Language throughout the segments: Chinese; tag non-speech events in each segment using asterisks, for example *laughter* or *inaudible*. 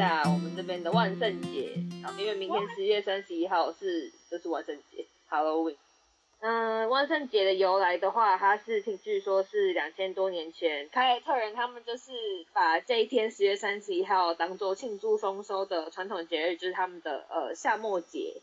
下我们这边的万圣节，因为明天十月三十一号是就是万圣节，Halloween。嗯，万圣节的由来的话，它是听据说是两千多年前凯尔特人他们就是把这一天十月三十一号当做庆祝丰收的传统节日，就是他们的呃夏末节。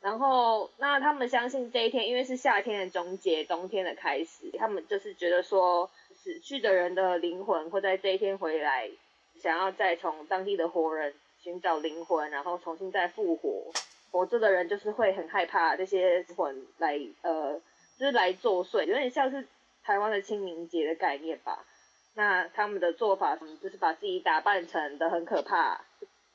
然后那他们相信这一天，因为是夏天的终结，冬天的开始，他们就是觉得说死去的人的灵魂会在这一天回来，想要再从当地的活人寻找灵魂，然后重新再复活。活着的人就是会很害怕这些魂来，呃，就是来作祟，有点像是台湾的清明节的概念吧。那他们的做法，就是把自己打扮成的很可怕，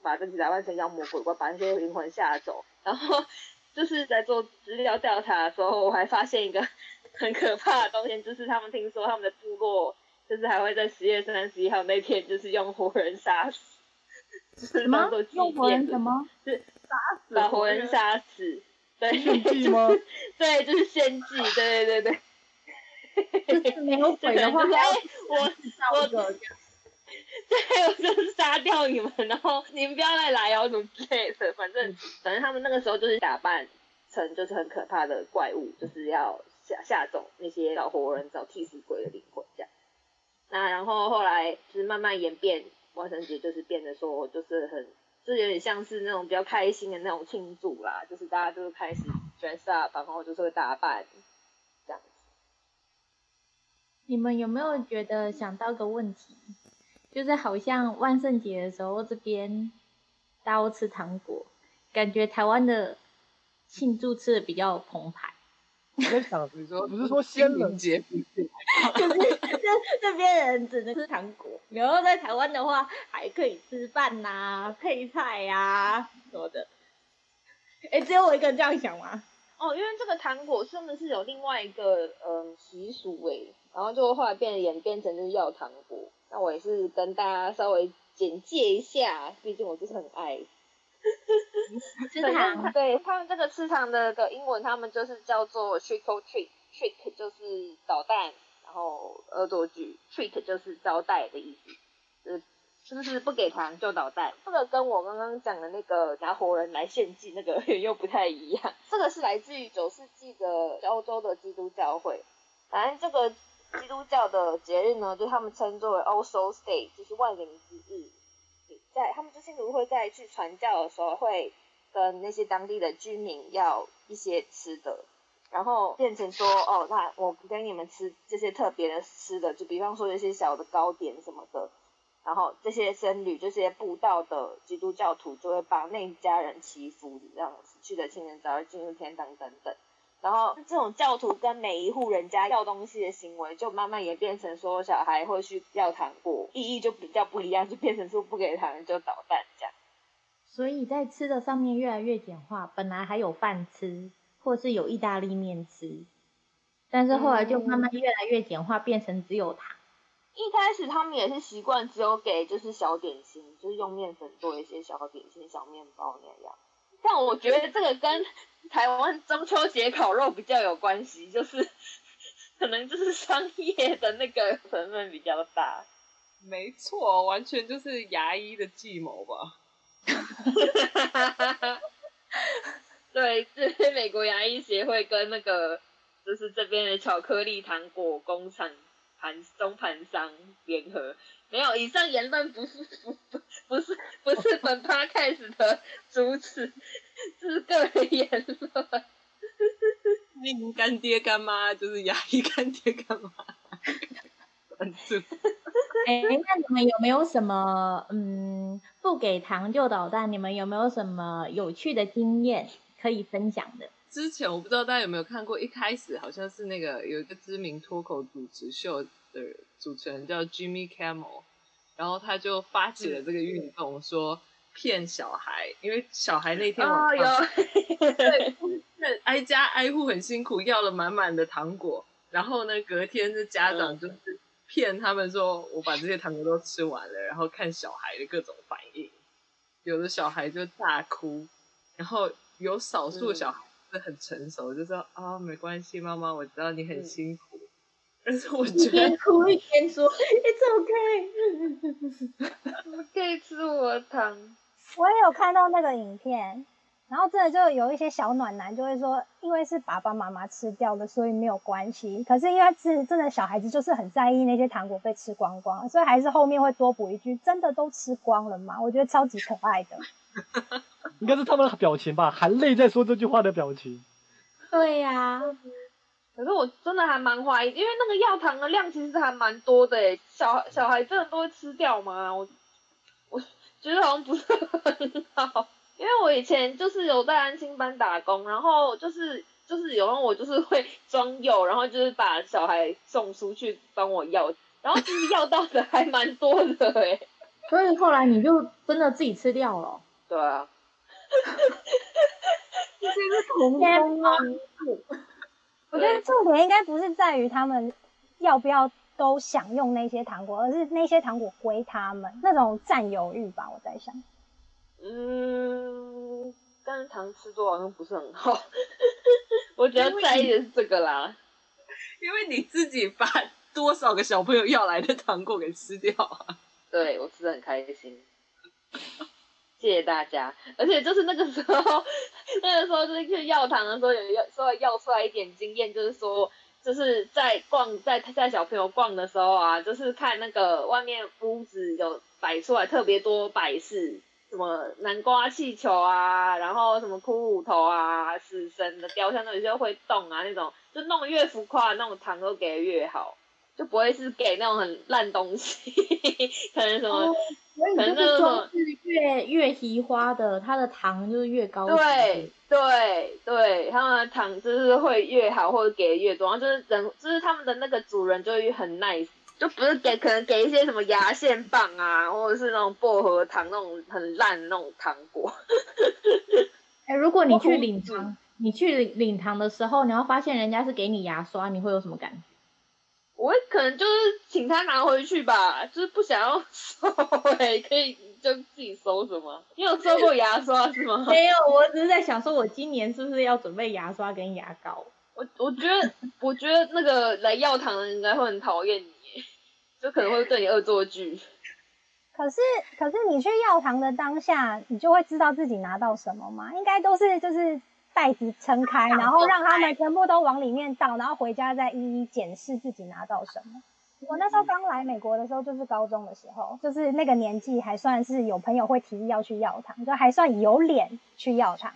把自己打扮成妖魔鬼怪，把那些灵魂吓走。然后就是在做资料调查的时候，我还发现一个 *laughs* 很可怕的东西，就是他们听说他们的部落，就是还会在十月三十一号那天，就是用活人杀死，什么？用活人什么？是。杀死，把活人杀死，对，献祭吗？对，就是献祭，对对对对。*laughs* 就是没有鬼的话，哎、就是，我我 *laughs* 对，我就是杀掉你们，然后你们不要再来哦，什么之类的。反正反正他们那个时候就是打扮成就是很可怕的怪物，就是要吓吓走那些老活人、找替死鬼的灵魂。那然后后来就是慢慢演变，万圣节就是变得说就是很。就有点像是那种比较开心的那种庆祝啦，就是大家就是开始 dress up，然后就是会打扮这样子。你们有没有觉得想到个问题？就是好像万圣节的时候这边大家都吃糖果，感觉台湾的庆祝吃的比较澎湃。我在想，你说不是说仙人节？*laughs* 就是这这边人只能吃糖果，然后在台湾的话还可以吃饭呐、啊、配菜呀、啊、什么的。哎，只有我一个人这样想吗？哦，因为这个糖果真的是有另外一个嗯习俗哎，然后就后来变演变成就是要糖果。那我也是跟大家稍微简介一下，毕竟我就是很爱。*laughs* 吃糖，对他们这个吃糖的的英文，他们就是叫做 trick or treat，trick 就是捣蛋，然后恶作剧，treat 就是招待的意思，就是是不是不给糖就捣蛋？这个跟我刚刚讲的那个拿活人来献祭那个 *laughs* 又不太一样。这个是来自于九世纪的欧洲的基督教会，反正这个基督教的节日呢，就他们称作为 All Souls Day，就是万灵之日。在他们就信徒会在去传教的时候，会跟那些当地的居民要一些吃的，然后变成说，哦，那我给你们吃这些特别的吃的，就比方说一些小的糕点什么的，然后这些僧侣、这些布道的基督教徒就会帮那家人祈福，让死去的亲人早日进入天堂等等。然后这种教徒跟每一户人家要东西的行为，就慢慢也变成说小孩会去要糖果，意义就比较不一样，就变成说不给糖就捣蛋这样。所以在吃的上面越来越简化，本来还有饭吃，或是有意大利面吃，但是后来就慢慢越来越简化，变成只有糖。一开始他们也是习惯只有给就是小点心，就是用面粉做一些小点心、小面包那样。但我觉得这个跟台湾中秋节烤肉比较有关系，就是 *laughs* 可能就是商业的那个成分比较大。没错，完全就是牙医的计谋吧。*laughs* 对，是美国牙医协会跟那个就是这边的巧克力糖果工厂盘中盘商联合。没有，以上言论不是不不不是不是本 podcast 的主旨，这是个人言论。你干爹干妈就是牙医干爹干妈。*laughs* 关注。哎，那你们有没有什么嗯不给糖就捣蛋？你们有没有什么有趣的经验可以分享的？之前我不知道大家有没有看过，一开始好像是那个有一个知名脱口主持秀。的主持人叫 Jimmy Kimmel，然后他就发起了这个运动，说骗小孩，因为小孩那天晚上、哦、对，那挨家 *laughs* 挨户很辛苦，要了满满的糖果，然后呢，隔天的家长就是骗他们说，我把这些糖果都吃完了，然后看小孩的各种反应，有的小孩就大哭，然后有少数小孩是很成熟，就说啊、哦，没关系，妈妈，我知道你很辛苦。*laughs* 但是我觉得边哭一边说 It's okay，*laughs* 可以吃我的糖。我也有看到那个影片，然后真的就有一些小暖男就会说，因为是爸爸妈妈吃掉的，所以没有关系。可是因为是真的小孩子就是很在意那些糖果被吃光光，所以还是后面会多补一句：真的都吃光了吗？我觉得超级可爱的。*laughs* 应该是他们的表情吧，含泪在说这句话的表情。对呀、啊，可是我真的还蛮怀疑，因为那个药糖的量其实还蛮多的诶，小小孩真的都会吃掉吗？我我觉得好像不是很好，因为我以前就是有在安心班打工，然后就是就是有时候我就是会装药，然后就是把小孩送出去帮我要，然后其实要到的还蛮多的诶。所以后来你就真的自己吃掉了？对啊。*laughs* 这是童工吗？我觉得重点应该不是在于他们要不要都享用那些糖果，而是那些糖果归他们那种占有欲吧。我在想，嗯，但是糖吃多好像不是很好。*laughs* 我觉得在意的是这个啦，因为你自己把多少个小朋友要来的糖果给吃掉啊。对，我吃的很开心。谢谢大家，而且就是那个时候，*laughs* 那个时候就是去药堂的时候，有要稍微要出来一点经验，就是说，就是在逛在在小朋友逛的时候啊，就是看那个外面屋子有摆出来特别多摆饰，什么南瓜气球啊，然后什么骷髅头啊，死神的雕像，那有些会动啊，那种就弄得越浮夸，那种糖都给的越好，就不会是给那种很烂东西，*laughs* 可能什么。哦所以就是装饰越越奇花的，它的糖就是越高。对对对，他们的糖就是会越好，或者给的越多，然后就是人，就是他们的那个主人就会很 nice，就不是给可能给一些什么牙线棒啊，或者是那种薄荷糖那种很烂的那种糖果。*laughs* 哎、欸，如果你去领糖，你去领糖的时候，你要发现人家是给你牙刷，你会有什么感觉？我可能就是请他拿回去吧，就是不想要 *laughs* 收，哎，可以就自己收什么？你有收过牙刷是吗？*laughs* 没有，我只是在想说，我今年是不是要准备牙刷跟牙膏？我我觉得，我觉得那个来药堂的人应该会很讨厌你，就可能会对你恶作剧。可是，可是你去药堂的当下，你就会知道自己拿到什么吗？应该都是就是。袋子撑开，然后让他们全部都往里面倒，然后回家再一一检视自己拿到什么。我那时候刚来美国的时候，就是高中的时候，就是那个年纪还算是有朋友会提议要去药堂，就还算有脸去药堂。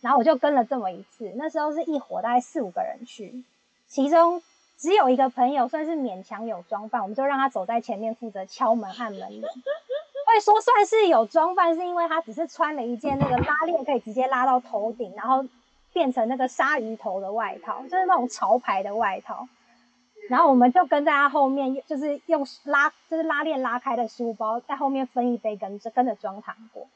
然后我就跟了这么一次，那时候是一伙大概四五个人去，其中只有一个朋友算是勉强有装扮，我们就让他走在前面负责敲门按门铃。会说算是有装扮，是因为他只是穿了一件那个拉链可以直接拉到头顶，然后变成那个鲨鱼头的外套，就是那种潮牌的外套。然后我们就跟在他后面，就是用拉，就是拉链拉开的书包，在后面分一杯跟着跟着装糖果。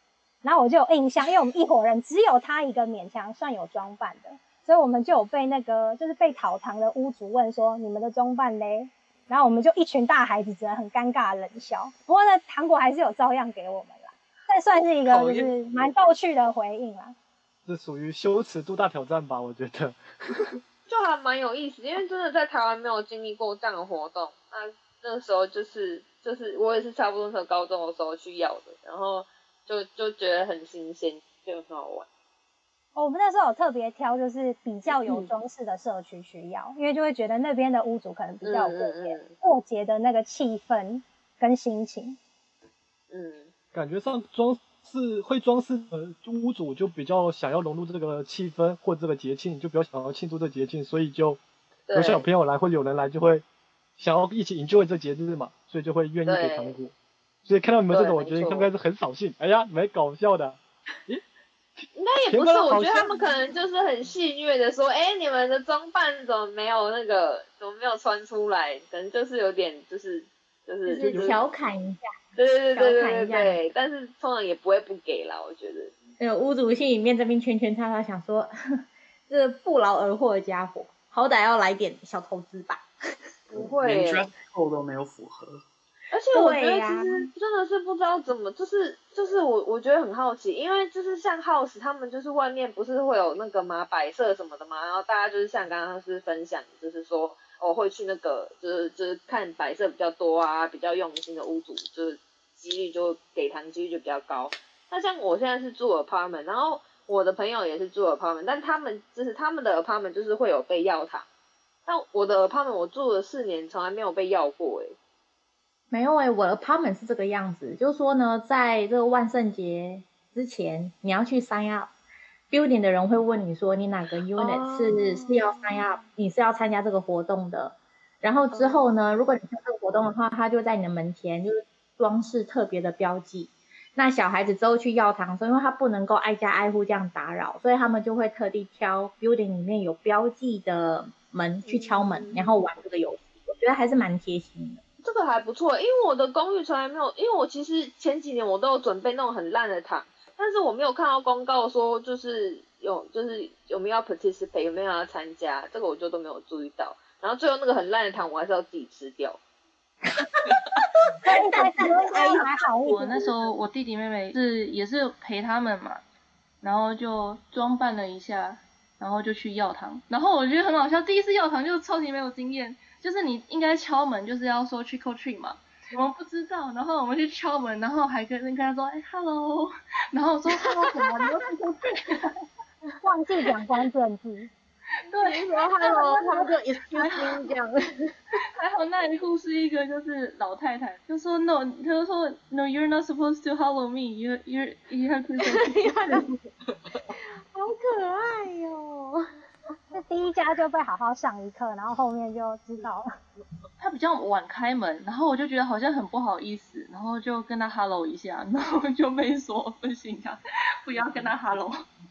然后我就有印象，因为我们一伙人只有他一个勉强算有装扮的，所以我们就有被那个就是被讨糖的屋主问说：“你们的装扮嘞？”然后我们就一群大孩子，只能很尴尬的冷笑。不过呢，糖果还是有照样给我们啦。这算是一个就是蛮逗趣的回应啦。这属于羞耻度大挑战吧？我觉得。*laughs* 就还蛮有意思，因为真的在台湾没有经历过这样的活动。那那个时候就是就是我也是差不多从高中的时候去要的，然后就就觉得很新鲜，就很好玩。我们那时候有特别挑，就是比较有装饰的社区需要，嗯、因为就会觉得那边的屋主可能比较过节，过节的那个气氛跟心情。嗯，感觉上装饰会装饰呃屋主就比较想要融入这个气氛或这个节庆，就比较想要庆祝这个节庆，所以就有小朋友来或者有人来就会想要一起 enjoy 这节日嘛，所以就会愿意给糖果。所以看到你们这种，我觉得应该是很扫兴。哎呀，没搞笑的。咦？应该也不是，我觉得他们可能就是很戏谑的说，哎、欸，你们的装扮怎么没有那个，怎么没有穿出来？可能就是有点，就是就是就是调侃一下，对对对对对对。但是通常也不会不给啦，我觉得。那个屋主心里面这边圈圈叉叉，想说，*laughs* 这不劳而获的家伙，好歹要来点小投资吧？不会，连 dress code 都没有符合。而且我觉得其实真的是不知道怎么，就是就是我我觉得很好奇，因为就是像 House 他们就是外面不是会有那个嘛摆设什么的嘛，然后大家就是像刚刚是分享，就是说哦会去那个就是就是看摆设比较多啊，比较用心的屋主，就是几率就给糖几率就比较高。那像我现在是住 apartment，然后我的朋友也是住 apartment，但他们就是他们的 apartment 就是会有被要糖，但我的 apartment 我住了四年，从来没有被要过诶。没有诶、欸，我的 apartment 是这个样子，就是说呢，在这个万圣节之前，你要去 sign up，building 的人会问你说，你哪个 unit 是、oh. 是要 sign up，你是要参加这个活动的。然后之后呢，如果你参加这个活动的话，他就在你的门前就是装饰特别的标记。那小孩子之后去要糖的时候，因为他不能够挨家挨户这样打扰，所以他们就会特地挑 building 里面有标记的门去敲门，然后玩这个游戏。我觉得还是蛮贴心的。这个还不错，因为我的公寓从来没有，因为我其实前几年我都有准备那种很烂的糖，但是我没有看到公告说就是有就是有没有要 participate 有没有要参加，这个我就都没有注意到。然后最后那个很烂的糖我还是要自己吃掉。哈哈哈哈哈！我那时候我弟弟妹妹是也是陪他们嘛，然后就装扮了一下，然后就去要糖，然后我觉得很好笑，第一次要糖就超级没有经验。就是你应该敲门，就是要说 trick or treat 嘛，我们不知道，然后我们去敲门，然后还跟跟他说，哎，hello，然后我说 hello 什么，你又 trick or treat，忘记讲关键字，对，说 hello，他们就 excuse me 这样，还好那一户是一个就是老太太，就说 no，他就说 no，you're not supposed to hello me，you you you have to say，好可爱哟、哦。这 *laughs* 第一家就被好好上一课，然后后面就知道了。他比较晚开门，然后我就觉得好像很不好意思，然后就跟他 hello 一下，*laughs* 然后就没说不行啊，*laughs* 不要跟他 hello。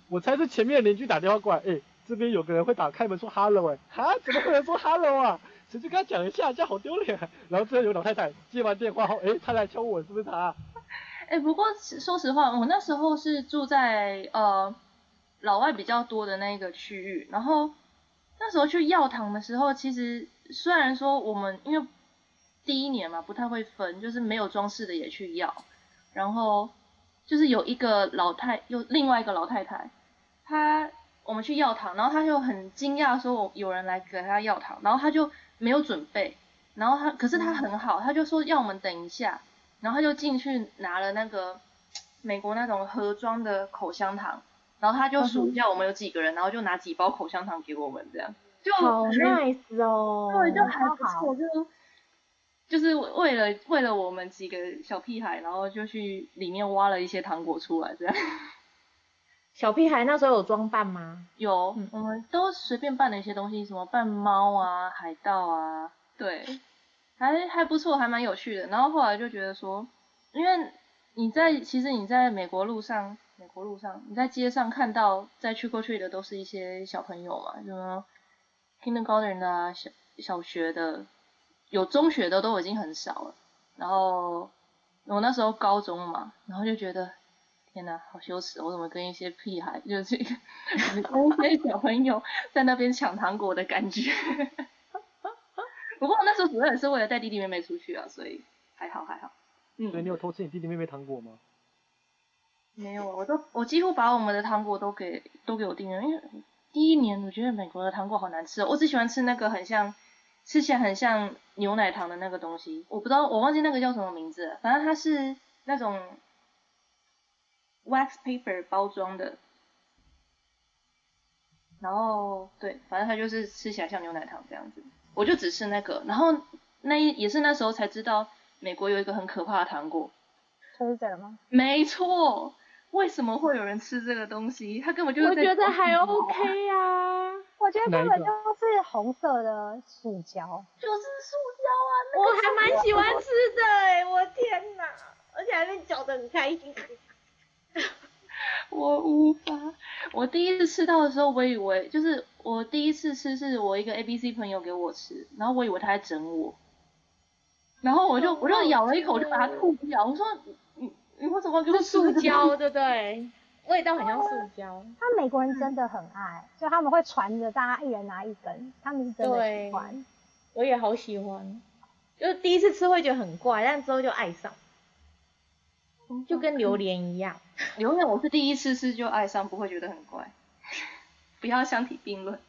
我猜是前面邻居打电话过来，哎、欸，这边有个人会打开门说 hello 哎、欸，哈，怎么会有人说 hello 啊？谁去跟他讲一下，这样好丢脸。然后最后有老太太接完电话后，哎、欸，他来敲我，是不是他？哎、欸，不过说实话，我那时候是住在呃。老外比较多的那一个区域，然后那时候去要糖的时候，其实虽然说我们因为第一年嘛不太会分，就是没有装饰的也去要，然后就是有一个老太，又另外一个老太太，她我们去要糖，然后她就很惊讶说有人来给她要糖，然后她就没有准备，然后她可是她很好，她就说要我们等一下，然后她就进去拿了那个 *tsk* 美国那种盒装的口香糖。然后他就数一下我们有几个人，然后就拿几包口香糖给我们，这样就好 nice 哦，对，就还不错，就就是为了为了我们几个小屁孩，然后就去里面挖了一些糖果出来，这样。*laughs* 小屁孩那时候有装扮吗？有，我们都随便扮了一些东西，什么扮猫啊、海盗啊，对，还还不错，还蛮有趣的。然后后来就觉得说，因为你在其实你在美国路上。美国路上，你在街上看到在 trick or treat 的都是一些小朋友嘛，什么 kindergarten 啊，小小学的，有中学的都已经很少了。然后我那时候高中嘛，然后就觉得天哪，好羞耻，我怎么跟一些屁孩，就是跟一些小朋友在那边抢糖果的感觉。不过那时候主要也是为了带弟弟妹妹出去啊，所以还好还好。嗯，所以你有偷吃你弟弟妹妹糖果吗？没有，我都我几乎把我们的糖果都给都给我订了，因为第一年我觉得美国的糖果好难吃哦，我只喜欢吃那个很像吃起来很像牛奶糖的那个东西，我不知道我忘记那个叫什么名字了，反正它是那种 wax paper 包装的，然后对，反正它就是吃起来像牛奶糖这样子，我就只吃那个，然后那也是那时候才知道美国有一个很可怕的糖果，这是真的吗？没错。为什么会有人吃这个东西？他根本就是在。我觉得还 OK 啊，*laughs* 我觉得根本就是红色的塑胶。就是塑胶啊！那个、我还蛮喜欢吃的哎、欸，我天哪！而且还被嚼得很开心。我无法，我第一次吃到的时候，我以为就是我第一次吃是我一个 ABC 朋友给我吃，然后我以为他在整我，然后我就我就咬了一口，就把它吐掉。我说。你为什么给我塑胶，对不对？味道很像塑胶。他美国人真的很爱，就他们会传着大家一人拿一根，他们是真的喜欢。我也好喜欢，就是第一次吃会觉得很怪，但之后就爱上，就跟榴莲一样。榴莲我是第一次吃就爱上，不会觉得很怪。不要相提并论。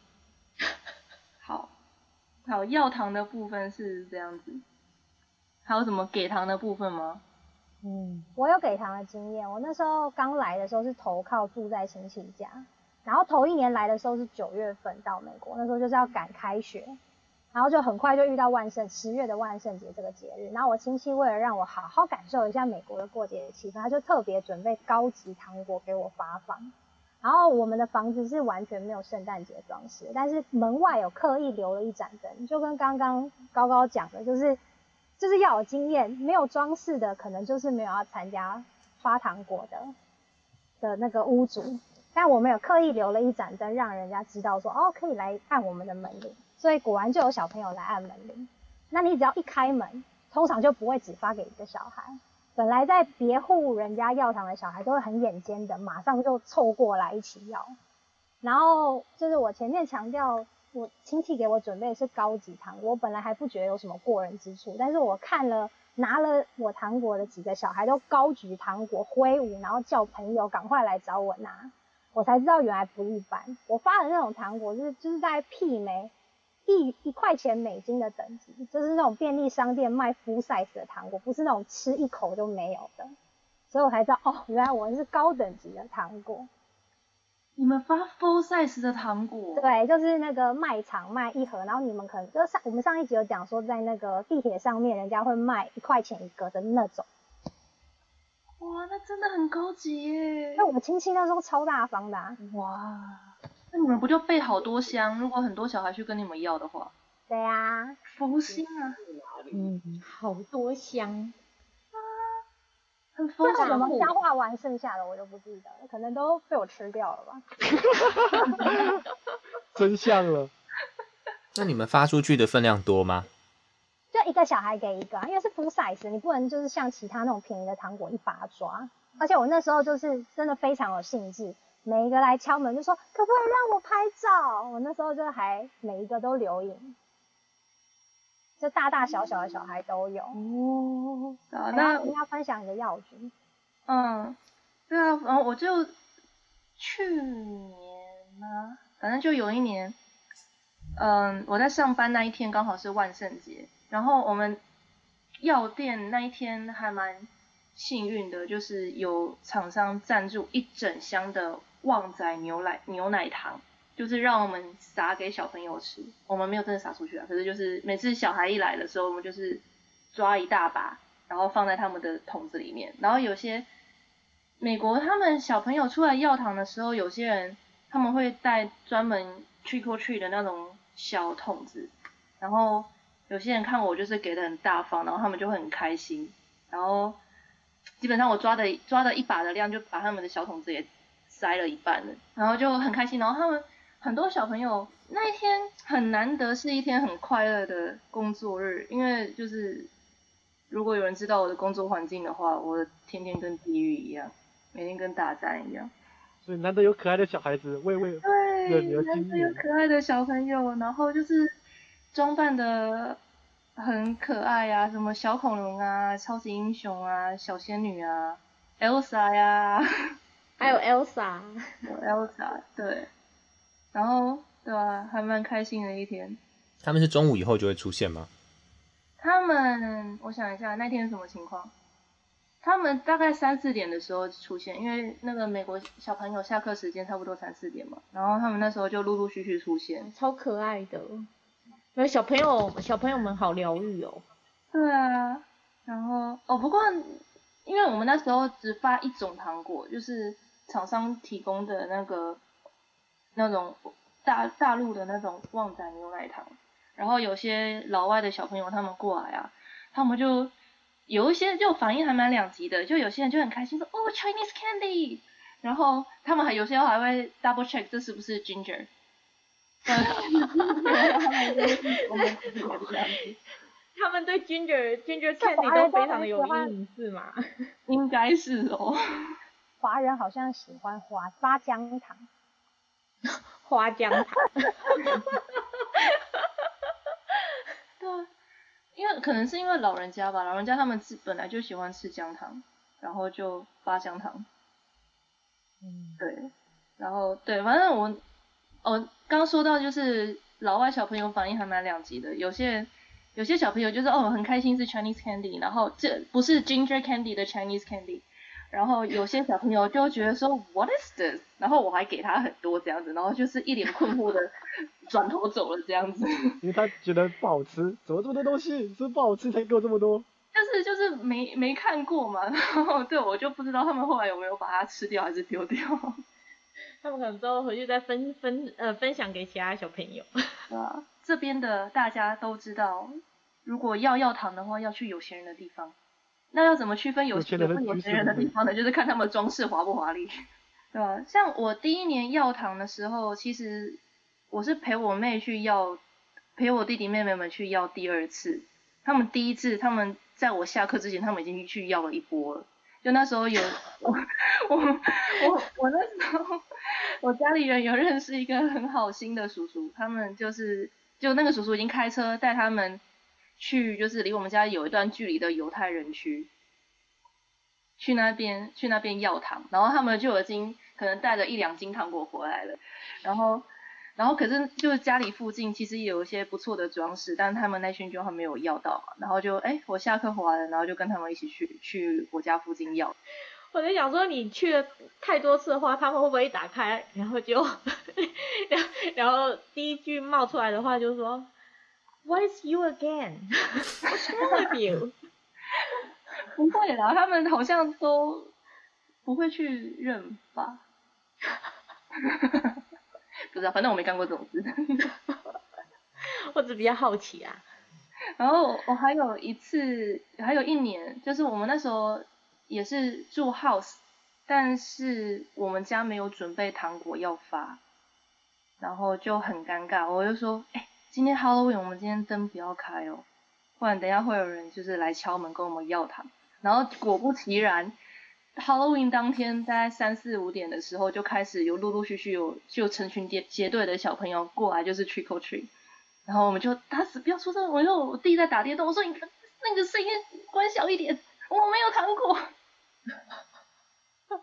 *laughs* 好，好，要糖的部分是这样子，还有什么给糖的部分吗？嗯，我有给糖的经验。我那时候刚来的时候是投靠住在亲戚家，然后头一年来的时候是九月份到美国，那时候就是要赶开学，然后就很快就遇到万圣十月的万圣节这个节日。然后我亲戚为了让我好好感受一下美国的过节的气氛，他就特别准备高级糖果给我发放。然后我们的房子是完全没有圣诞节装饰，但是门外有刻意留了一盏灯，就跟刚刚高高讲的，就是就是要有经验，没有装饰的可能就是没有要参加发糖果的的那个屋主，但我们有刻意留了一盏灯，让人家知道说哦，可以来按我们的门铃，所以果然就有小朋友来按门铃。那你只要一开门，通常就不会只发给一个小孩。本来在别户人家要糖的小孩都会很眼尖的，马上就凑过来一起要。然后就是我前面强调，我亲戚给我准备的是高级糖果，我本来还不觉得有什么过人之处，但是我看了拿了我糖果的几个小孩都高举糖果挥舞，然后叫朋友赶快来找我拿，我才知道原来不一般。我发的那种糖果是就是在媲美。一一块钱美金的等级，就是那种便利商店卖 full size 的糖果，不是那种吃一口就没有的，所以我才知道哦，原来我们是高等级的糖果。你们发 full size 的糖果？对，就是那个卖场卖一盒，然后你们可能就上我们上一集有讲说，在那个地铁上面，人家会卖一块钱一个的那种。哇，那真的很高级耶！那我们亲戚那时候超大方的啊。哇。那你们不就备好多箱？如果很多小孩去跟你们要的话，对呀、啊，福星啊，嗯，好多箱啊，很丰盛。怎么消化完剩下的我就不记得了，可能都被我吃掉了吧。*laughs* 真相了。*laughs* 那你们发出去的分量多吗？就一个小孩给一个，因为是 full size，你不能就是像其他那种便宜的糖果一把抓。而且我那时候就是真的非常有兴致。每一个来敲门就说可不可以让我拍照？我那时候就还每一个都留影，就大大小小的小孩都有。哦，啊，那我要分享一个药局。嗯，对啊，然后我就去年呢，反正就有一年，嗯，我在上班那一天刚好是万圣节，然后我们药店那一天还蛮幸运的，就是有厂商赞助一整箱的。旺仔牛奶牛奶糖，就是让我们撒给小朋友吃。我们没有真的撒出去啊，可是就是每次小孩一来的时候，我们就是抓一大把，然后放在他们的桶子里面。然后有些美国他们小朋友出来要糖的时候，有些人他们会带专门 trick or treat 的那种小桶子。然后有些人看我就是给的很大方，然后他们就会很开心。然后基本上我抓的抓的一把的量，就把他们的小桶子也。塞了一半了，然后就很开心。然后他们很多小朋友那一天很难得是一天很快乐的工作日，因为就是如果有人知道我的工作环境的话，我天天跟地狱一样，每天跟大战一样。所以难得有可爱的小孩子，喂喂。对，难得有可爱的小朋友，然后就是装扮的很可爱啊，什么小恐龙啊、超级英雄啊、小仙女啊、Elsa 呀、啊。还有 Elsa，有 Elsa，对，然后对啊，还蛮开心的一天。他们是中午以后就会出现吗？他们，我想一下，那天什么情况？他们大概三四点的时候出现，因为那个美国小朋友下课时间差不多三四点嘛，然后他们那时候就陆陆续续出现，超可爱的。那小朋友，小朋友们好疗愈哦。对啊，然后哦，不过因为我们那时候只发一种糖果，就是。厂商提供的那个那种大大陆的那种旺仔牛奶糖，然后有些老外的小朋友他们过来啊，他们就有一些就反应还蛮两极的，就有些人就很开心说哦 Chinese candy，然后他们还有些还会 double check 这是不是 ginger，*laughs* 他们对 ginger *laughs* ginger candy 都非常的有阴影是吗？*laughs* 应该是哦。华人好像喜欢花花姜糖，*laughs* 花姜糖。*laughs* 对啊，因为可能是因为老人家吧，老人家他们吃本来就喜欢吃姜糖，然后就发姜糖。嗯，对，然后对，反正我，哦，刚说到就是老外小朋友反应还蛮两极的，有些有些小朋友就是哦很开心是 Chinese candy，然后这不是 ginger candy 的 Chinese candy，然后有些小朋友就觉得说 What is this？然后我还给他很多这样子，然后就是一脸困惑的 *laughs* 转头走了这样子。因为他觉得不好吃，怎么这么多东西，是不好吃才给我这么多？就是就是没没看过嘛，*laughs* 然后对我就不知道他们后来有没有把它吃掉还是丢掉。他们可能之后回去再分分呃分享给其他小朋友。*laughs* 啊，这边的大家都知道，如果要要糖的话，要去有钱人的地方。那要怎么区分有钱人和有钱人的地方呢？就是看他们装饰华不华丽，对吧？像我第一年要糖的时候，其实我是陪我妹去要，陪我弟弟妹妹们去要第二次。他们第一次，他们在我下课之前，他们已经去要了一波了。就那时候有 *laughs* 我我我我那时候。我家里人有认识一个很好心的叔叔，他们就是就那个叔叔已经开车带他们去，就是离我们家有一段距离的犹太人区，去那边去那边要糖，然后他们就已经可能带了一两斤糖果回来了，然后然后可是就是家里附近其实有一些不错的装饰，但他们那群就还没有要到，然后就哎我下课回来了，然后就跟他们一起去去我家附近要。我在想说，你去了太多次的话，他们会不会一打开，然后就，*laughs* 然后然后第一句冒出来的话就是说，What is you again? *laughs* What's wrong with you? *laughs* 不会啦，他们好像都不会去认吧。*laughs* 不知道，反正我没干过这种事。我只比较好奇啊。然后我还有一次，还有一年，就是我们那时候。也是住 house，但是我们家没有准备糖果要发，然后就很尴尬。我就说，哎、欸，今天 Halloween，我们今天灯不要开哦，不然等一下会有人就是来敲门跟我们要糖。然后果不其然，Halloween 当天大概三四五点的时候就开始有陆陆续续有就成群结结队的小朋友过来，就是 trick or treat。然后我们就打死不要说这个，我说我弟在打电动，我说你那个声音关小一点，我没有糖果。*laughs*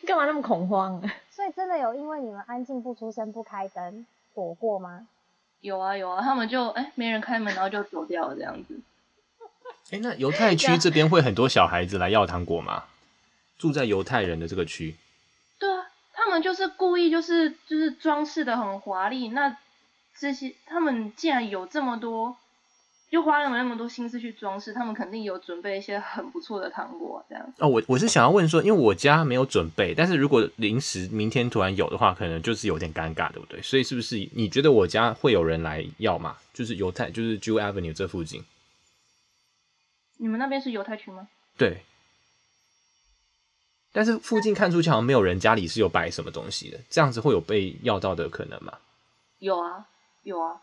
你干嘛那么恐慌？所以真的有因为你们安静不出声不开灯躲过吗？有啊有啊，他们就哎、欸、没人开门，然后就走掉了这样子。哎、欸，那犹太区这边会很多小孩子来要糖果吗？住在犹太人的这个区？对啊，他们就是故意就是就是装饰的很华丽。那这些他们既然有这么多。就花了那么多心思去装饰，他们肯定有准备一些很不错的糖果，这样。哦，我我是想要问说，因为我家没有准备，但是如果临时明天突然有的话，可能就是有点尴尬，对不对？所以是不是你觉得我家会有人来要吗？就是犹太，就是 Jew Avenue 这附近。你们那边是犹太区吗？对。但是附近看出去好像没有人家里是有摆什么东西的，这样子会有被要到的可能吗？有啊，有啊。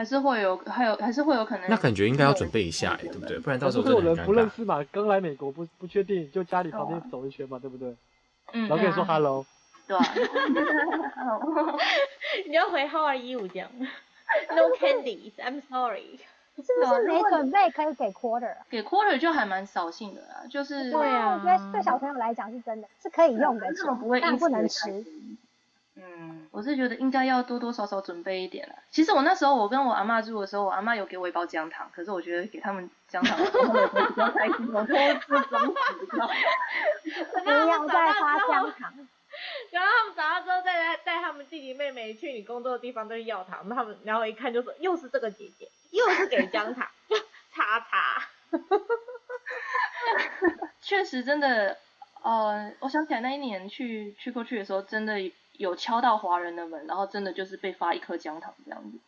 还是会有，还有还是会有可能。那感觉应该要准备一下，对不对？不然到时候真的很尴尬。有人不认识嘛，刚来美国不不确定，就家里旁边走一圈嘛，对不对？嗯。然后跟你说 hello。*laughs* 对啊。*laughs* 你要回 How are you 这样？No candies，I'm *laughs* sorry。是不是没准备可以给 quarter？给 quarter 就还蛮扫兴的啦，就是。对啊。我觉得对小朋友来讲是真的是可以用的，但不能吃。嗯，我是觉得应该要多多少少准备一点了。其实我那时候我跟我阿妈住的时候，我阿妈有给我一包姜糖，可是我觉得给他们姜糖，他们比较开心，我偷吃装死，不要再发姜糖。然后他们长大之后再带带他们弟弟妹妹去你工作的地方都要糖，他们然后一看就说又是这个姐姐，又是给姜糖，叉叉。*laughs* 确实真的，呃，我想起来那一年去去过去的时候，真的。有敲到华人的门，然后真的就是被发一颗姜糖这样子。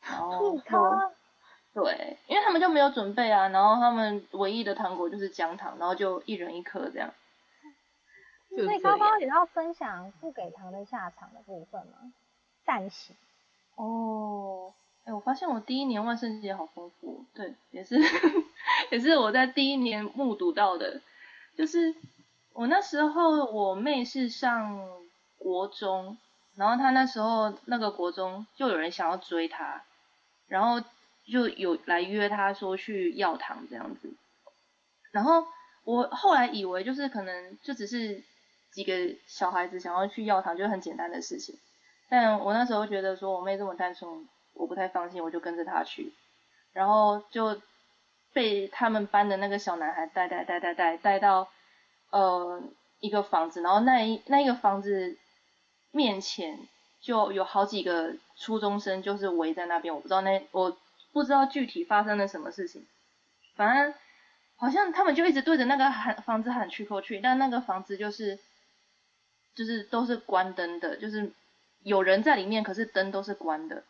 然后，对，因为他们就没有准备啊，然后他们唯一的糖果就是姜糖，然后就一人一颗这样。所以高高也要分享不给糖的下场的部分吗？暂时。哦，哎，我发现我第一年万圣节好丰富，对，也是 *laughs* 也是我在第一年目睹到的，就是我那时候我妹是上。国中，然后他那时候那个国中就有人想要追他，然后就有来约他说去药堂这样子，然后我后来以为就是可能就只是几个小孩子想要去药堂，就很简单的事情，但我那时候觉得说我妹这么单纯，我不太放心，我就跟着她去，然后就被他们班的那个小男孩带带带带带带到呃一个房子，然后那一那一个房子面前就有好几个初中生，就是围在那边，我不知道那我不知道具体发生了什么事情，反正。好像他们就一直对着那个喊房子喊去扣去，但那个房子就是就是都是关灯的，就是有人在里面，可是灯都是关的。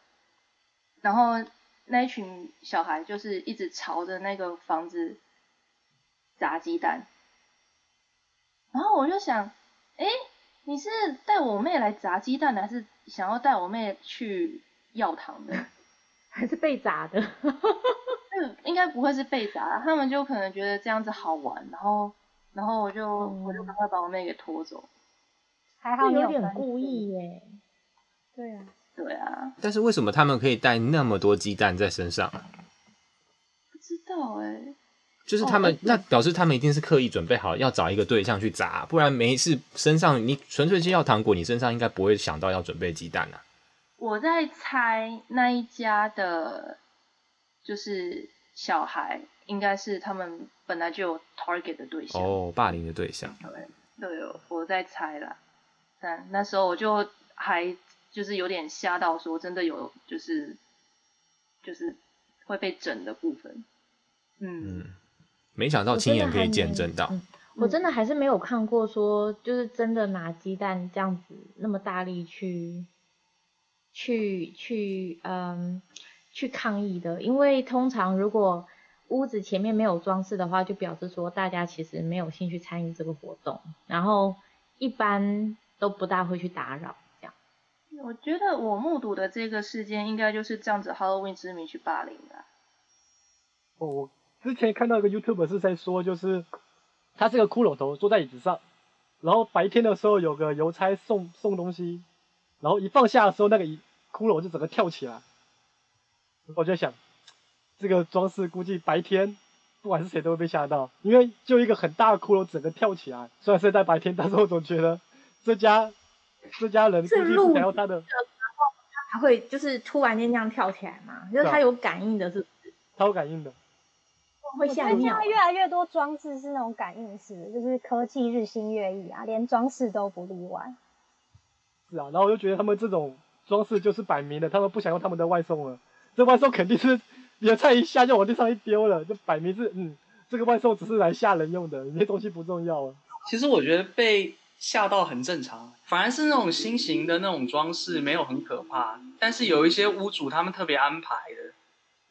然后那一群小孩就是一直朝着那个房子砸鸡蛋。然后我就想，哎，你是带我妹来砸鸡蛋的，还是想要带我妹去药堂的，*laughs* 还是被砸的？*laughs* 应该不会是被砸，他们就可能觉得这样子好玩，然后，然后我就、嗯、我就赶快把我妹给拖走。还好有，有点故意耶。对啊，对啊。但是为什么他们可以带那么多鸡蛋在身上？不知道哎。就是他们、哦、那表示他们一定是刻意准备好要找一个对象去砸，不然没事身上你纯粹是要糖果，你身上应该不会想到要准备鸡蛋啊。我在猜那一家的。就是小孩，应该是他们本来就有 target 的对象哦，霸凌的对象。对，对，我在猜啦。但那时候我就还就是有点吓到，说真的有就是就是会被整的部分。嗯，嗯，没想到亲眼可以见证到。我真，嗯，我真的还是没有看过说就是真的拿鸡蛋这样子那么大力去去去嗯。去抗议的，因为通常如果屋子前面没有装饰的话，就表示说大家其实没有兴趣参与这个活动，然后一般都不大会去打扰这样。我觉得我目睹的这个事件应该就是这样子，Halloween 之名去霸凌的。哦，我之前看到一个 YouTuber 是在说，就是他是个骷髅头坐在椅子上，然后白天的时候有个邮差送送东西，然后一放下的时候，那个骷髅就整个跳起来。我就想，这个装饰估计白天不管是谁都会被吓到，因为就一个很大的骷髅整个跳起来。虽然是在白天，但是我总觉得 *laughs* 这家这家人估计是想要他的，他会就是突然间这样跳起来嘛，就是他有感应的是，是他有感应的，会吓尿。现在越来越多装置是那种感应式的，就是科技日新月异啊，连装饰都不例外。是啊，然后我就觉得他们这种装饰就是摆明了，他们不想用他们的外送了。这外送肯定是野菜一下就往地上一丢了，就摆明是嗯，这个外送只是来吓人用的，那些东西不重要啊。其实我觉得被吓到很正常，反而是那种新型的那种装饰没有很可怕，但是有一些屋主他们特别安排的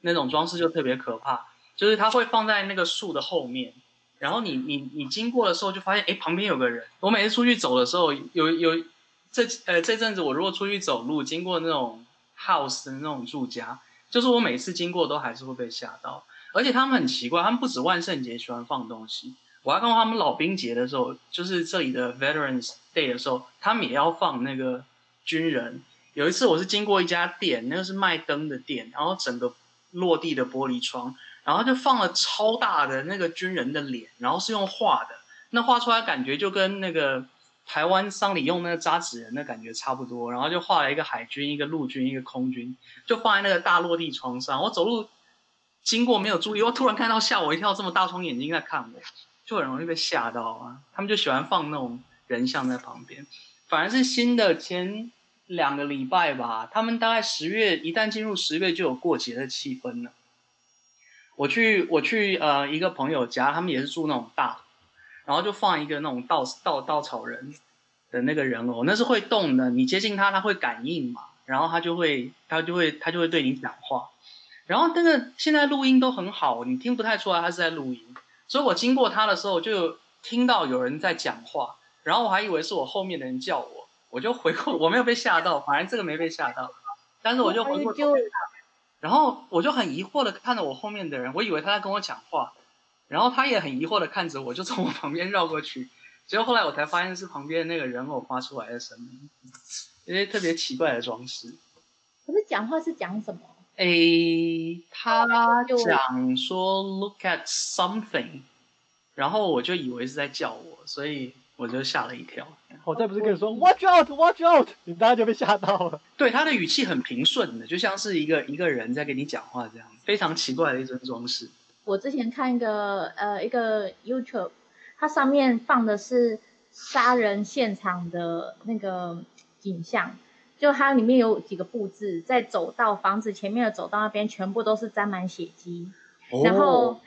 那种装饰就特别可怕，就是他会放在那个树的后面，然后你你你经过的时候就发现，哎，旁边有个人。我每次出去走的时候，有有这呃这阵子我如果出去走路经过那种 house 的那种住家。就是我每次经过都还是会被吓到，而且他们很奇怪，他们不止万圣节喜欢放东西，我还看到他们老兵节的时候，就是这里的 Veterans Day 的时候，他们也要放那个军人。有一次我是经过一家店，那个是卖灯的店，然后整个落地的玻璃窗，然后就放了超大的那个军人的脸，然后是用画的，那画出来感觉就跟那个。台湾丧礼用那个扎纸人的感觉差不多，然后就画了一个海军、一个陆军、一个空军，就放在那个大落地窗上。我走路经过没有注意，我突然看到吓我一跳，这么大双眼睛在看我，就很容易被吓到啊。他们就喜欢放那种人像在旁边。反而是新的前两个礼拜吧，他们大概十月一旦进入十月就有过节的气氛了。我去我去呃一个朋友家，他们也是住那种大。然后就放一个那种稻稻稻草人的那个人偶，那是会动的。你接近它，它会感应嘛，然后它就会它就会它就会对你讲话。然后那个现在录音都很好，你听不太出来它是在录音。所以我经过它的时候，就听到有人在讲话，然后我还以为是我后面的人叫我，我就回过，我没有被吓到，反正这个没被吓到。但是我就回过头，然后我就很疑惑的看着我后面的人，我以为他在跟我讲话。然后他也很疑惑的看着我，就从我旁边绕过去，结果后来我才发现是旁边那个人偶发出来的声音，一些特别奇怪的装饰。可是讲话是讲什么？诶，他讲说 look at something，然后我就以为是在叫我，所以我就吓了一跳。好在不是跟你说 “watch out，watch out”，你大家就被吓到了。对，他的语气很平顺的，就像是一个一个人在跟你讲话这样，非常奇怪的一尊装饰。我之前看一个呃一个 YouTube，它上面放的是杀人现场的那个景象，就它里面有几个布置，在走道房子前面的走道那边，全部都是沾满血迹，哦、然后。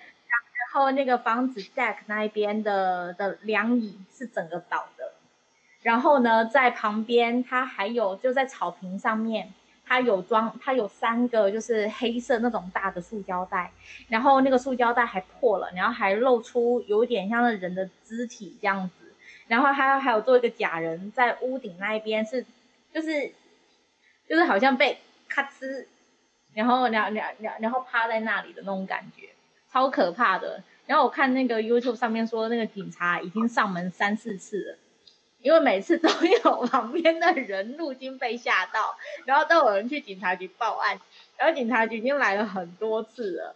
然后那个房子 deck 那一边的的凉椅是整个倒的，然后呢，在旁边它还有就在草坪上面，它有装它有三个就是黑色那种大的塑胶袋，然后那个塑胶袋还破了，然后还露出有点像那人的肢体这样子，然后还还有做一个假人在屋顶那一边是就是就是好像被咔哧，然后然后然后然后趴在那里的那种感觉。超可怕的！然后我看那个 YouTube 上面说，那个警察已经上门三四次了，因为每次都有旁边的人路经被吓到，然后都有人去警察局报案，然后警察局已经来了很多次了。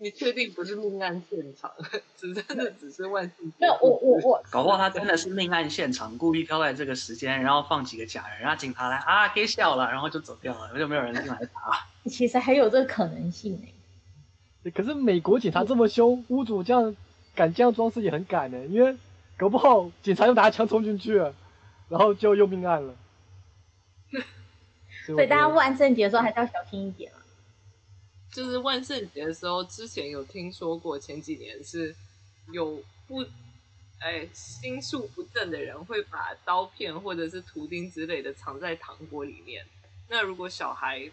你确定不是命案现场？*laughs* 只真的只是万幸。那我我我，搞不好他真的是命案现场，故意挑在这个时间，然后放几个假人，然后警察来啊，可以笑了，然后就走掉了，就没有人进来查。其实还有这个可能性呢。可是美国警察这么凶，屋主这样敢这样装饰也很敢呢，因为搞不好警察又拿枪冲进去了，然后就又命案了。所以大家万圣节的时候还是要小心一点啊。就是万圣节的时候，之前有听说过，前几年是有不哎心术不正的人会把刀片或者是图钉之类的藏在糖果里面。那如果小孩。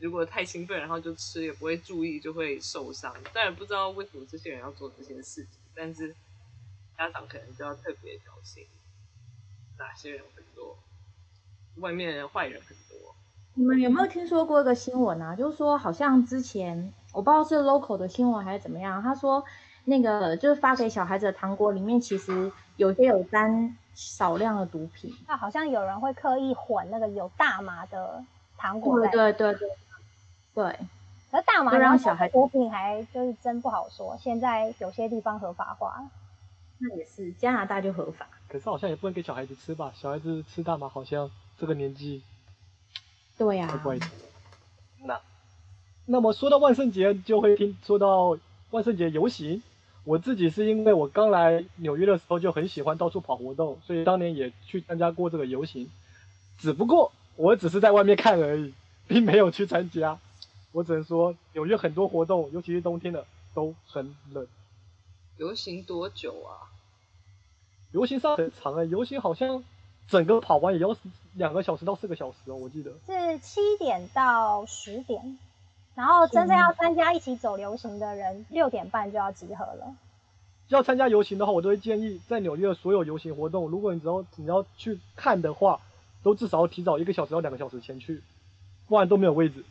如果太兴奋，然后就吃，也不会注意，就会受伤。但也不知道为什么这些人要做这些事情，但是家长可能就要特别小心，哪些人很多，外面的坏人很多。你们有没有听说过一个新闻啊？就是说，好像之前我不知道是 local 的新闻还是怎么样，他说那个就是发给小孩子的糖果里面，其实有些有沾少量的毒品。那好像有人会刻意混那个有大麻的糖果。对对对对。对，而大麻让小孩毒品还就是真不好说。现在有些地方合法化，那也是加拿大就合法。可是好像也不能给小孩子吃吧？小孩子吃大麻好像这个年纪，对呀、啊，怪怪的。那那么说到万圣节，就会听说到万圣节游行。我自己是因为我刚来纽约的时候就很喜欢到处跑活动，所以当年也去参加过这个游行。只不过我只是在外面看而已，并没有去参加。我只能说，纽约很多活动，尤其是冬天的，都很冷。游行多久啊？游行上很长哎，游行好像整个跑完也要两个小时到四个小时哦，我记得。是七点到十点，然后真正要参加一起走游行的人，六点半就要集合了。要参加游行的话，我都会建议在纽约的所有游行活动，如果你只要你要去看的话，都至少要提早一个小时到两个小时前去，不然都没有位置。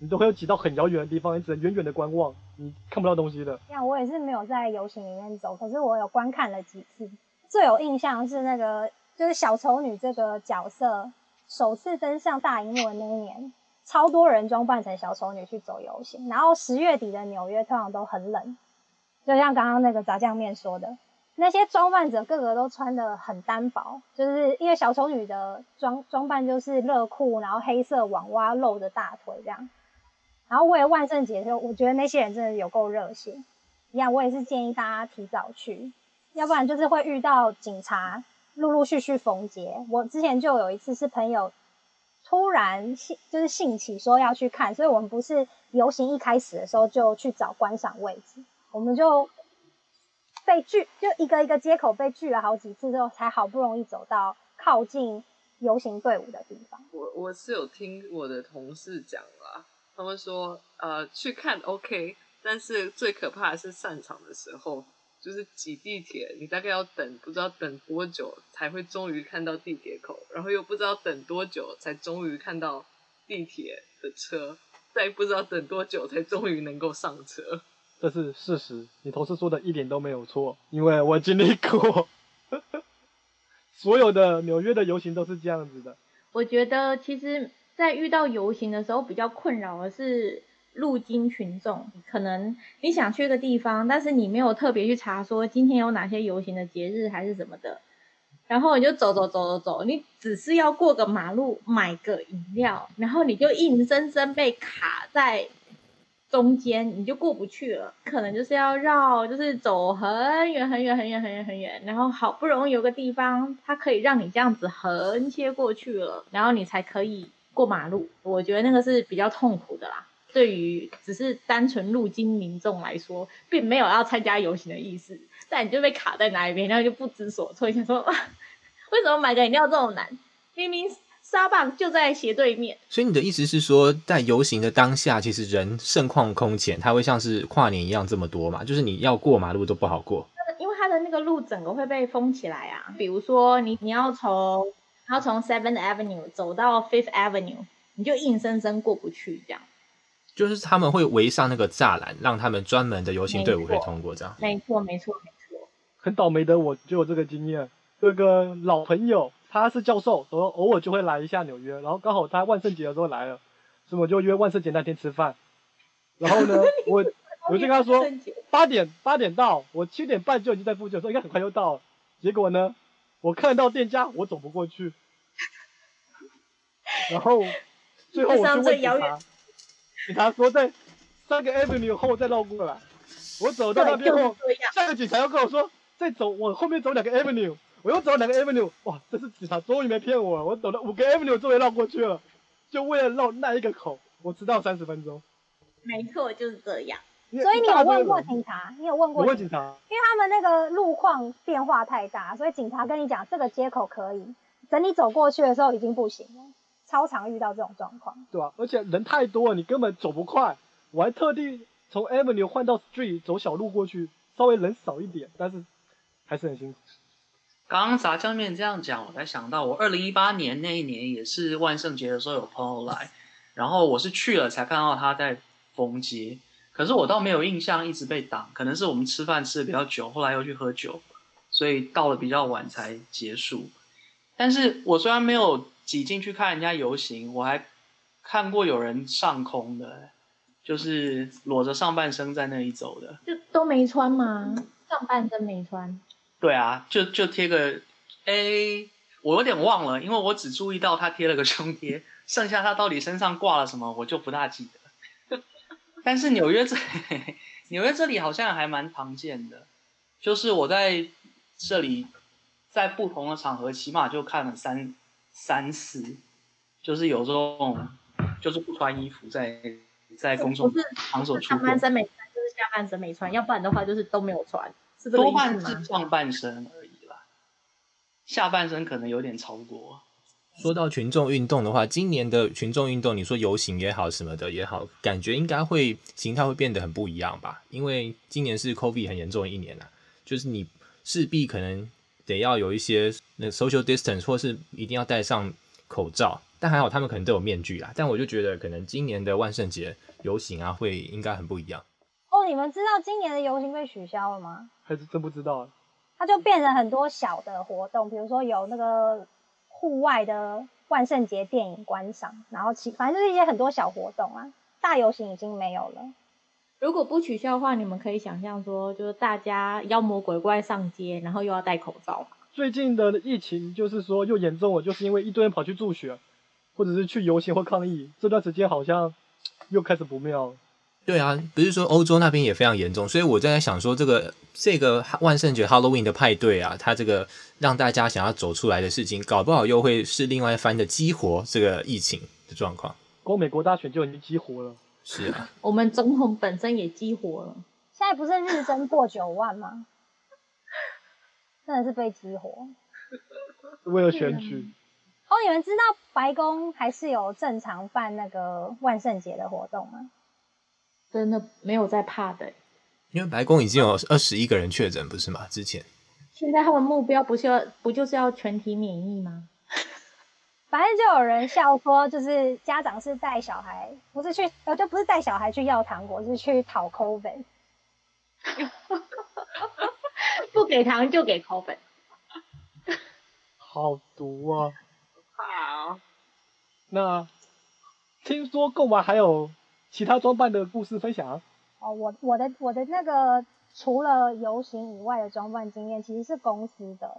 你都会有挤到很遥远的地方，你只能远远的观望，你看不到东西的。呀我也是没有在游行里面走，可是我有观看了几次。最有印象是那个，就是小丑女这个角色首次登上大荧幕的那一年，超多人装扮成小丑女去走游行。然后十月底的纽约通常都很冷，就像刚刚那个炸酱面说的，那些装扮者个个都穿得很单薄，就是因为小丑女的装装扮就是热裤，然后黑色网袜露着大腿这样。然后为了万圣节的时候，我觉得那些人真的有够热心。一样，我也是建议大家提早去，要不然就是会遇到警察陆陆续续封街。我之前就有一次是朋友突然兴就是兴起说要去看，所以我们不是游行一开始的时候就去找观赏位置，我们就被拒，就一个一个街口被拒了好几次之后，才好不容易走到靠近游行队伍的地方。我我是有听我的同事讲啦。他们说，呃，去看 OK，但是最可怕的是散场的时候，就是挤地铁，你大概要等，不知道等多久才会终于看到地铁口，然后又不知道等多久才终于看到地铁的车，再不知道等多久才终于能够上车。这是事实，你同事说的一点都没有错，因为我经历过，*laughs* 所有的纽约的游行都是这样子的。我觉得其实。在遇到游行的时候，比较困扰的是路经群众。可能你想去一个地方，但是你没有特别去查说今天有哪些游行的节日还是什么的，然后你就走走走走走，你只是要过个马路买个饮料，然后你就硬生生被卡在中间，你就过不去了。可能就是要绕，就是走很远很远很远很远很远，然后好不容易有个地方，它可以让你这样子横切过去了，然后你才可以过马路。我觉得那个是比较痛苦的啦。对于只是单纯路经民众来说，并没有要参加游行的意思，但你就被卡在哪一边，然后就不知所措，想说。*laughs* 为什么买个饮料这么难？明明沙棒就在斜对面。所以你的意思是说，在游行的当下，其实人盛况空前，它会像是跨年一样这么多嘛？就是你要过马路都不好过。因为它的那个路整个会被封起来啊。比如说你你要从要从 Seventh Avenue 走到 Fifth Avenue，你就硬生生过不去这样。就是他们会围上那个栅栏，让他们专门的游行队伍可以通过这样。没错，没错，没错。很倒霉的我就有这个经验。这个老朋友，他是教授，然后偶尔就会来一下纽约，然后刚好他万圣节的时候来了，所以我就约万圣节那天吃饭。然后呢，*laughs* 我我就跟他说八点八点到，我七点半就已经在附近，说应该很快就到了。结果呢，我看到店家，我走不过去。然后 *laughs* 最后我就问警察，警察说在三个 avenue 后再绕过来。我走到那边后，下个警察又跟我说再走，我后面走两个 avenue。我又走两个 avenue，哇，这次警察终于没骗我了。我走了五个 avenue，终于绕过去了，就为了绕那一个口，我迟到三十分钟。没错，就是这样。所以你有问过警察？你有问过？我问警察，因为他们那个路况变化太大，所以警察跟你讲这个接口可以，等你走过去的时候已经不行了。超常遇到这种状况。对啊，而且人太多了，你根本走不快。我还特地从 avenue 换到 street 走小路过去，稍微人少一点，但是还是很辛苦。刚刚炸酱面这样讲，我才想到，我二零一八年那一年也是万圣节的时候有朋友来，然后我是去了才看到他在封街，可是我倒没有印象一直被挡，可能是我们吃饭吃的比较久，后来又去喝酒，所以到了比较晚才结束。但是我虽然没有挤进去看人家游行，我还看过有人上空的，就是裸着上半身在那里走的，就都没穿吗？上半身没穿。对啊，就就贴个 A，我有点忘了，因为我只注意到他贴了个胸贴，剩下他到底身上挂了什么，我就不大记得。但是纽约这 *laughs* 纽约这里好像还蛮常见的，就是我在这里在不同的场合，起码就看了三三次，就是有这种就是不穿衣服在在公众场所出现，上半身没穿，就是下半身没穿，要不然的话就是都没有穿。是多半是上半身而已啦，下半身可能有点超过。说到群众运动的话，今年的群众运动，你说游行也好，什么的也好，感觉应该会形态会变得很不一样吧？因为今年是 COVID 很严重的一年呐，就是你势必可能得要有一些那 social distance，或是一定要戴上口罩。但还好他们可能都有面具啦。但我就觉得，可能今年的万圣节游行啊，会应该很不一样。哦，你们知道今年的游行被取消了吗？还是真不知道啊。它就变成很多小的活动，比如说有那个户外的万圣节电影观赏，然后其反正就是一些很多小活动啊。大游行已经没有了。如果不取消的话，你们可以想象说，就是大家妖魔鬼怪上街，然后又要戴口罩。最近的疫情就是说又严重了，就是因为一堆人跑去助学，或者是去游行或抗议，这段时间好像又开始不妙了。对啊，不是说欧洲那边也非常严重，所以我在想说，这个这个万圣节 Halloween 的派对啊，它这个让大家想要走出来的事情，搞不好又会是另外一番的激活这个疫情的状况。光美国大选就已经激活了。是啊，我们总统本身也激活了。现在不是日增过九万吗？真的是被激活。为了选举。哦，你们知道白宫还是有正常办那个万圣节的活动吗？真的没有在怕的，因为白宫已经有二十一个人确诊，不是吗？之前，现在他们目标不是要不就是要全体免疫吗？反正就有人笑说，就是家长是带小孩，不是去，呃，就不是带小孩去要糖果，是去讨 COVID，*laughs* *laughs* 不给糖就给 COVID，*laughs* 好毒啊！好，那听说购买还有。其他装扮的故事分享哦，我我的我的那个除了游行以外的装扮经验，其实是公司的，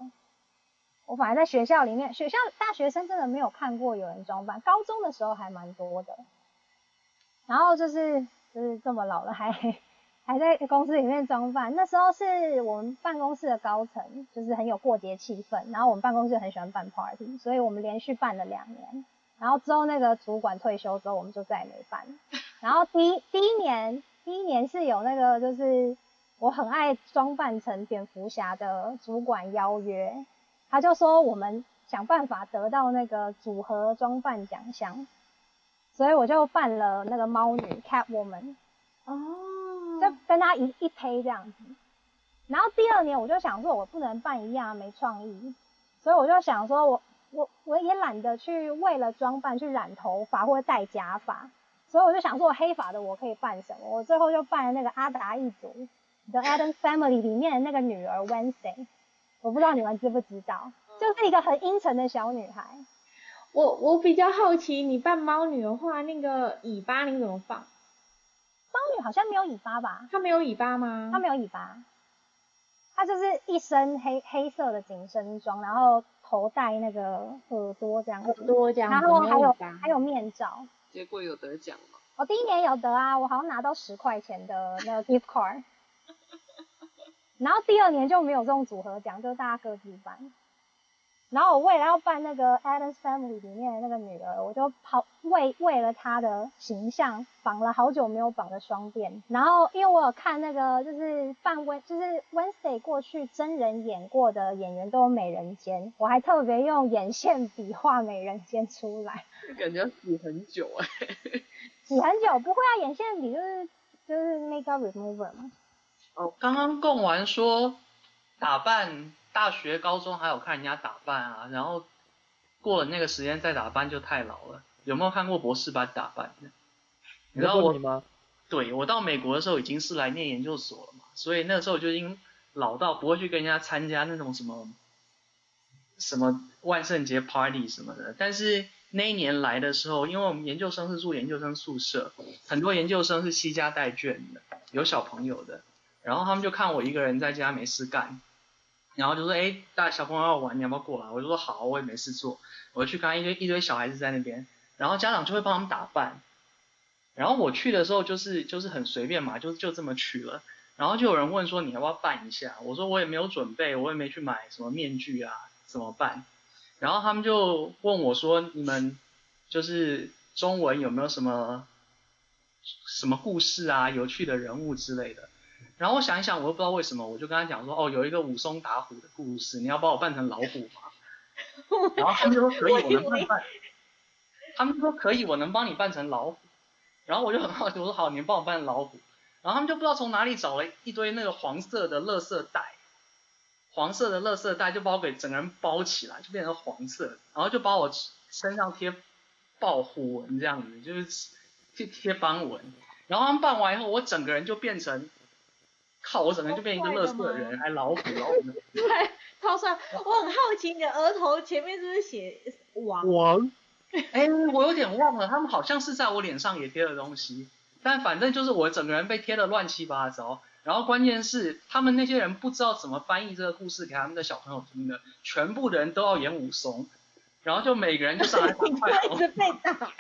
我反而在学校里面，学校大学生真的没有看过有人装扮，高中的时候还蛮多的。然后就是就是这么老了还还在公司里面装扮，那时候是我们办公室的高层，就是很有过节气氛，然后我们办公室很喜欢办 party，所以我们连续办了两年。然后之后那个主管退休之后，我们就再也没办。然后第一第一年第一年是有那个就是我很爱装扮成蝙蝠侠的主管邀约，他就说我们想办法得到那个组合装扮奖项，所以我就扮了那个猫女 Catwoman，哦，就跟他一一胚这样子。然后第二年我就想说，我不能扮一样没创意，所以我就想说我。我我也懒得去为了装扮去染头发或者戴假发，所以我就想说，我黑发的我可以扮什么？我最后就扮了那个阿达一族 The Addams Family 里面的那个女儿 Wednesday。我不知道你们知不知道，就是一个很阴沉的小女孩。我我比较好奇，你扮猫女的话，那个尾巴你怎么放？猫女好像没有尾巴吧？她没有尾巴吗？她没有尾巴，她就是一身黑黑色的紧身装，然后。头戴那个耳朵这样，耳朵这样，然后还有还有面罩。结果有得奖吗？我第一年有得啊，我好像拿到十块钱的那个 gift card。然后第二年就没有这种组合奖，就是大家各自办。然后我为了要扮那个 Addams Family 里面的那个女儿，我就跑为为了她的形象绑了好久没有绑的双辫。然后因为我有看那个就是扮温就是 Wednesday 过去真人演过的演员都有美人尖，我还特别用眼线笔画美人尖出来。感觉要洗很久哎、欸。洗很久不会啊，眼线笔就是就是 makeup remover 嘛。哦，刚刚供完说打扮。大学、高中还有看人家打扮啊，然后过了那个时间再打扮就太老了。有没有看过博士班打扮的？你知道我吗？对，我到美国的时候已经是来念研究所了嘛，所以那个时候就已经老到不会去跟人家参加那种什么什么万圣节 party 什么的。但是那一年来的时候，因为我们研究生是住研究生宿舍，很多研究生是携家带眷的，有小朋友的，然后他们就看我一个人在家没事干。然后就说，哎，大小朋友要玩，你要不要过来？我就说好，我也没事做，我就去看一堆一堆小孩子在那边，然后家长就会帮他们打扮。然后我去的时候就是就是很随便嘛，就就这么去了。然后就有人问说，你要不要扮一下？我说我也没有准备，我也没去买什么面具啊，怎么办？然后他们就问我说，你们就是中文有没有什么什么故事啊，有趣的人物之类的？然后我想一想，我又不知道为什么，我就跟他讲说，哦，有一个武松打虎的故事，你要把我扮成老虎吗？然后他们就说可以，*laughs* 我能扮。他们说可以，我能帮你扮成老虎。然后我就很好奇，我说好，你们帮我扮老虎。然后他们就不知道从哪里找了一堆那个黄色的垃圾袋，黄色的垃圾袋就把我给整个人包起来，就变成黄色，然后就把我身上贴爆虎纹这样子，就是贴贴斑纹。然后他们办完以后，我整个人就变成。靠！我整个人就变一个乐色人，还老虎老虎。*laughs* 对，超帅！*laughs* 我很好奇，你的额头前面是不是写王？王？哎、欸，我有点忘了，他们好像是在我脸上也贴了东西，但反正就是我整个人被贴的乱七八糟。然后关键是，他们那些人不知道怎么翻译这个故事给他们的小朋友听的，全部的人都要演武松，然后就每个人就上来打，*laughs* 一直被打，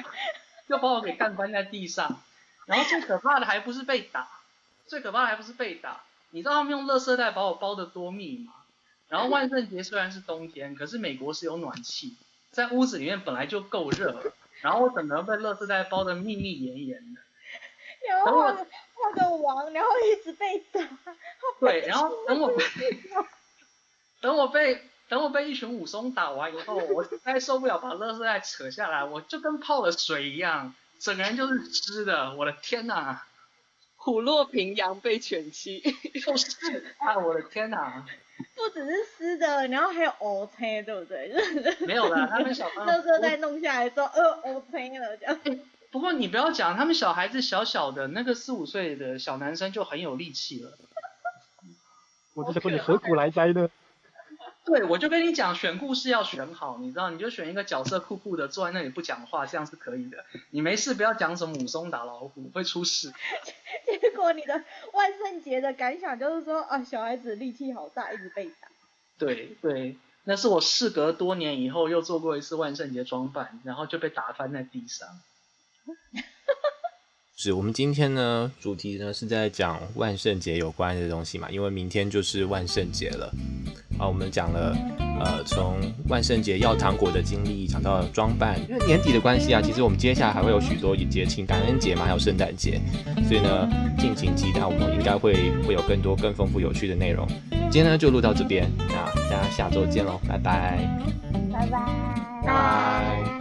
就把我给干翻在地上。然后最可怕的还不是被打。最可怕的还不是被打，你知道他们用垃圾袋把我包得多密吗？然后万圣节虽然是冬天，可是美国是有暖气，在屋子里面本来就够热，然后我整个被垃圾袋包得密密严严的。*laughs* 然后画画个王，然后一直被打。*laughs* 对，然后等我被等我被等我被一群武松打完以后，我实在受不了，把垃圾袋扯下来，我就跟泡了水一样，整个人就是湿的，我的天哪！虎落平阳被犬欺，就是啊！我的天哪！不只是湿的，然后还有乌青，对不对？没有啦，他们小朋友。垃圾袋弄下来之后，呃，乌青了这样。不过你不要讲，他们小孩子小小的，那个四五岁的小男生就很有力气了。我就说你何苦来哉呢？对，我就跟你讲，选故事要选好，你知道，你就选一个角色酷酷的，坐在那里不讲话，这样是可以的。你没事不要讲什么武松打老虎，会出事。*laughs* 结果你的万圣节的感想就是说，啊，小孩子力气好大，一直被打。对对，那那是我事隔多年以后又做过一次万圣节装扮，然后就被打翻在地上。*laughs* 是我们今天呢，主题呢是在讲万圣节有关的东西嘛，因为明天就是万圣节了。啊，我们讲了呃，从万圣节要糖果的经历，讲到装扮，因为年底的关系啊，其实我们接下来还会有许多节庆，感恩节嘛，还有圣诞节，所以呢，敬请期待，我们应该会会有更多更丰富有趣的内容。今天呢就录到这边，那大家下周见喽，拜拜拜，拜拜。